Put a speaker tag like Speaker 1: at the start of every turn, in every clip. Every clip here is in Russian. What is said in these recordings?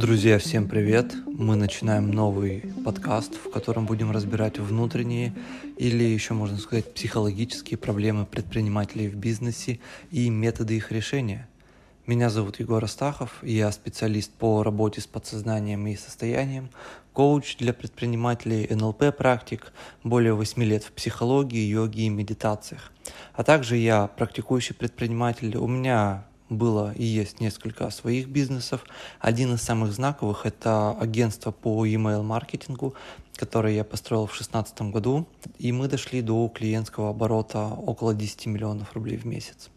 Speaker 1: Друзья, всем привет! Мы начинаем новый подкаст, в котором будем разбирать внутренние или еще можно сказать психологические проблемы предпринимателей в бизнесе и методы их решения. Меня зовут Егор Астахов, я специалист по работе с подсознанием и состоянием, коуч для предпринимателей, НЛП-практик, более 8 лет в психологии, йоге и медитациях. А также я практикующий предприниматель, у меня было и есть несколько своих бизнесов. Один из самых знаковых – это агентство по email маркетингу, которое я построил в 2016 году, и мы дошли до клиентского оборота около 10 миллионов рублей в месяц.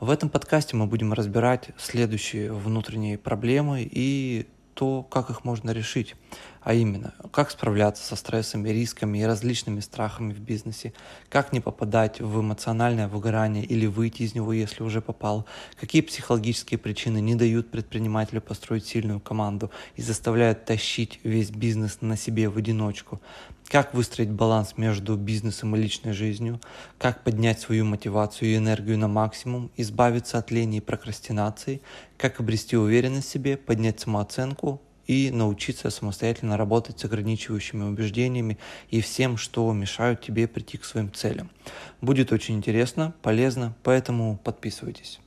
Speaker 1: В этом подкасте мы будем разбирать следующие внутренние проблемы и то, как их можно решить. А именно, как справляться со стрессами, рисками и различными страхами в бизнесе, как не попадать в эмоциональное выгорание или выйти из него, если уже попал, какие психологические причины не дают предпринимателю построить сильную команду и заставляют тащить весь бизнес на себе в одиночку, как выстроить баланс между бизнесом и личной жизнью, как поднять свою мотивацию и энергию на максимум, избавиться от лени и прокрастинации, как обрести уверенность в себе, поднять самооценку, и научиться самостоятельно работать с ограничивающими убеждениями и всем, что мешают тебе прийти к своим целям. Будет очень интересно, полезно, поэтому подписывайтесь.